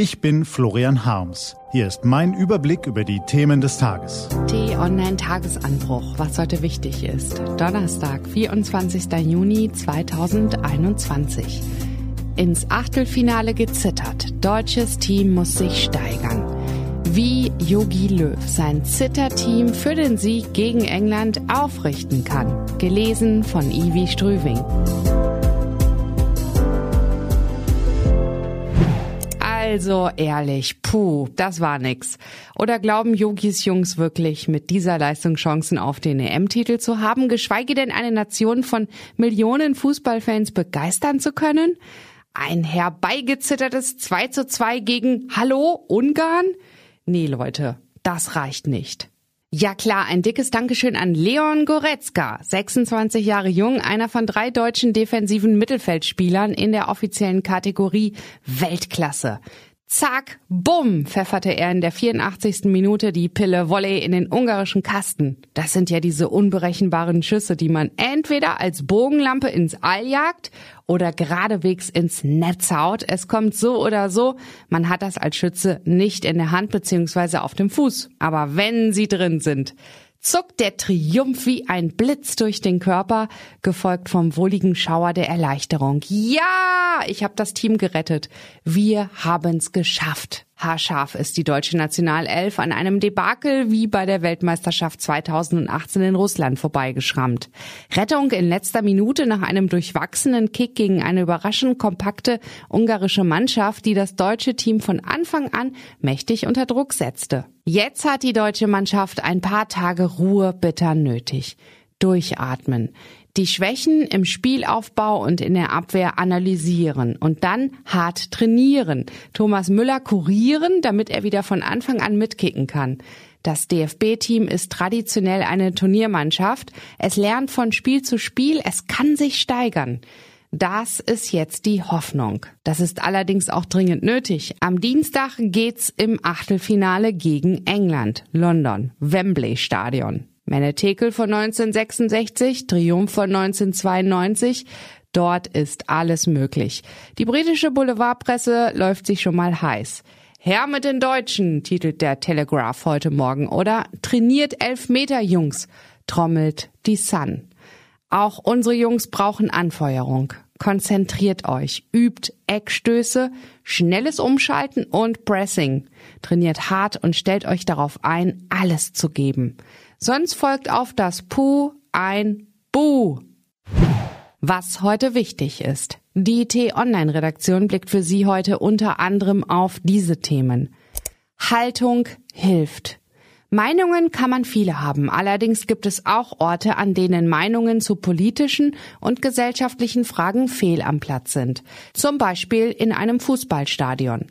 Ich bin Florian Harms. Hier ist mein Überblick über die Themen des Tages. T-Online-Tagesanbruch, was heute wichtig ist. Donnerstag, 24. Juni 2021. Ins Achtelfinale gezittert. Deutsches Team muss sich steigern. Wie Yogi Löw sein Zitterteam für den Sieg gegen England aufrichten kann. Gelesen von Ivi Strüving. Also ehrlich, puh, das war nix. Oder glauben Yogis Jungs wirklich, mit dieser Leistung Chancen auf den EM-Titel zu haben, geschweige denn eine Nation von Millionen Fußballfans begeistern zu können? Ein herbeigezittertes 2 zu 2 gegen Hallo Ungarn? Nee, Leute, das reicht nicht. Ja klar, ein dickes Dankeschön an Leon Goretzka, 26 Jahre jung, einer von drei deutschen defensiven Mittelfeldspielern in der offiziellen Kategorie Weltklasse. Zack, bumm, pfefferte er in der 84. Minute die Pille Volley in den ungarischen Kasten. Das sind ja diese unberechenbaren Schüsse, die man entweder als Bogenlampe ins All jagt oder geradewegs ins Netz haut. Es kommt so oder so. Man hat das als Schütze nicht in der Hand beziehungsweise auf dem Fuß. Aber wenn sie drin sind, zuckt der Triumph wie ein Blitz durch den Körper, gefolgt vom wohligen Schauer der Erleichterung. Ja, ich habe das Team gerettet. Wir haben's geschafft. Haarscharf ist die deutsche Nationalelf an einem Debakel wie bei der Weltmeisterschaft 2018 in Russland vorbeigeschrammt. Rettung in letzter Minute nach einem durchwachsenen Kick gegen eine überraschend kompakte ungarische Mannschaft, die das deutsche Team von Anfang an mächtig unter Druck setzte. Jetzt hat die deutsche Mannschaft ein paar Tage Ruhe bitter nötig. Durchatmen die Schwächen im Spielaufbau und in der Abwehr analysieren und dann hart trainieren. Thomas Müller kurieren, damit er wieder von Anfang an mitkicken kann. Das DFB-Team ist traditionell eine Turniermannschaft. Es lernt von Spiel zu Spiel, es kann sich steigern. Das ist jetzt die Hoffnung. Das ist allerdings auch dringend nötig. Am Dienstag geht's im Achtelfinale gegen England, London, Wembley Stadion. Menne Tekel von 1966, Triumph von 1992. Dort ist alles möglich. Die britische Boulevardpresse läuft sich schon mal heiß. Herr mit den Deutschen, titelt der Telegraph heute Morgen, oder trainiert Elfmeter Jungs, trommelt die Sun. Auch unsere Jungs brauchen Anfeuerung. Konzentriert euch, übt Eckstöße, schnelles Umschalten und Pressing. Trainiert hart und stellt euch darauf ein, alles zu geben. Sonst folgt auf das Puh ein Buh. Was heute wichtig ist. Die T-Online-Redaktion blickt für Sie heute unter anderem auf diese Themen. Haltung hilft. Meinungen kann man viele haben, allerdings gibt es auch Orte, an denen Meinungen zu politischen und gesellschaftlichen Fragen fehl am Platz sind. Zum Beispiel in einem Fußballstadion.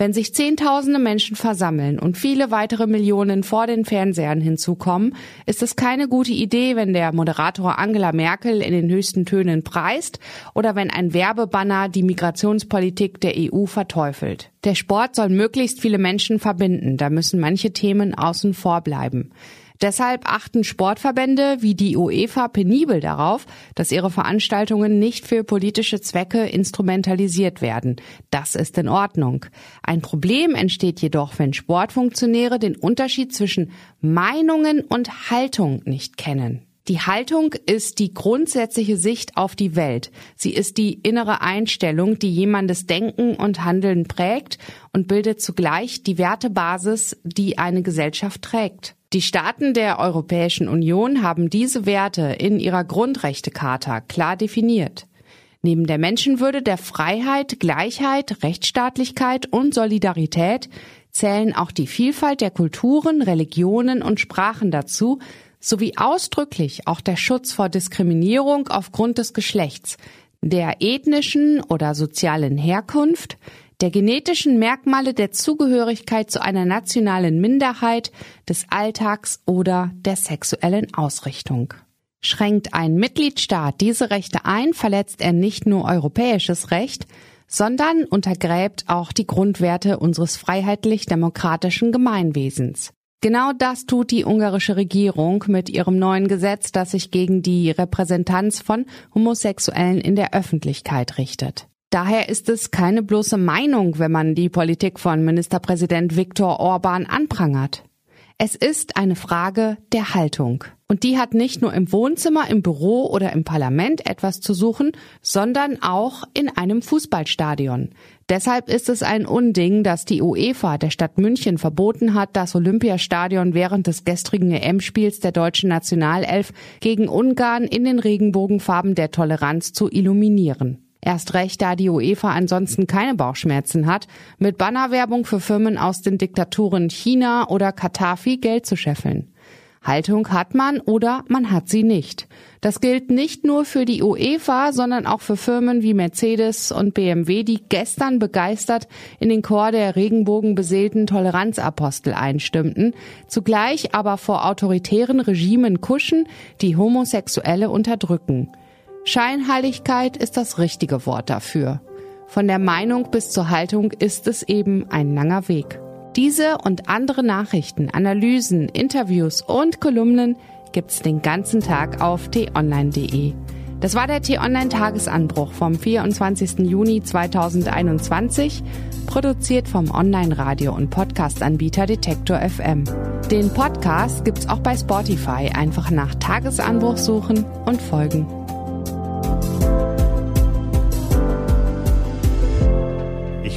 Wenn sich Zehntausende Menschen versammeln und viele weitere Millionen vor den Fernsehern hinzukommen, ist es keine gute Idee, wenn der Moderator Angela Merkel in den höchsten Tönen preist oder wenn ein Werbebanner die Migrationspolitik der EU verteufelt. Der Sport soll möglichst viele Menschen verbinden, da müssen manche Themen außen vor bleiben. Deshalb achten Sportverbände wie die UEFA penibel darauf, dass ihre Veranstaltungen nicht für politische Zwecke instrumentalisiert werden. Das ist in Ordnung. Ein Problem entsteht jedoch, wenn Sportfunktionäre den Unterschied zwischen Meinungen und Haltung nicht kennen. Die Haltung ist die grundsätzliche Sicht auf die Welt. Sie ist die innere Einstellung, die jemandes Denken und Handeln prägt und bildet zugleich die Wertebasis, die eine Gesellschaft trägt. Die Staaten der Europäischen Union haben diese Werte in ihrer Grundrechtecharta klar definiert. Neben der Menschenwürde, der Freiheit, Gleichheit, Rechtsstaatlichkeit und Solidarität zählen auch die Vielfalt der Kulturen, Religionen und Sprachen dazu, sowie ausdrücklich auch der Schutz vor Diskriminierung aufgrund des Geschlechts, der ethnischen oder sozialen Herkunft, der genetischen Merkmale der Zugehörigkeit zu einer nationalen Minderheit, des Alltags oder der sexuellen Ausrichtung. Schränkt ein Mitgliedstaat diese Rechte ein, verletzt er nicht nur europäisches Recht, sondern untergräbt auch die Grundwerte unseres freiheitlich-demokratischen Gemeinwesens. Genau das tut die ungarische Regierung mit ihrem neuen Gesetz, das sich gegen die Repräsentanz von Homosexuellen in der Öffentlichkeit richtet. Daher ist es keine bloße Meinung, wenn man die Politik von Ministerpräsident Viktor Orban anprangert. Es ist eine Frage der Haltung. Und die hat nicht nur im Wohnzimmer, im Büro oder im Parlament etwas zu suchen, sondern auch in einem Fußballstadion. Deshalb ist es ein Unding, dass die UEFA der Stadt München verboten hat, das Olympiastadion während des gestrigen EM-Spiels der deutschen Nationalelf gegen Ungarn in den Regenbogenfarben der Toleranz zu illuminieren. Erst recht, da die UEFA ansonsten keine Bauchschmerzen hat, mit Bannerwerbung für Firmen aus den Diktaturen China oder Katar viel Geld zu scheffeln. Haltung hat man oder man hat sie nicht. Das gilt nicht nur für die UEFA, sondern auch für Firmen wie Mercedes und BMW, die gestern begeistert in den Chor der regenbogenbeseelten Toleranzapostel einstimmten, zugleich aber vor autoritären Regimen kuschen, die Homosexuelle unterdrücken. Scheinheiligkeit ist das richtige Wort dafür. Von der Meinung bis zur Haltung ist es eben ein langer Weg. Diese und andere Nachrichten, Analysen, Interviews und Kolumnen gibt's den ganzen Tag auf t-online.de. Das war der T-Online Tagesanbruch vom 24. Juni 2021, produziert vom Online-Radio- und Podcast-Anbieter Detektor FM. Den Podcast gibt's auch bei Spotify. Einfach nach Tagesanbruch suchen und folgen.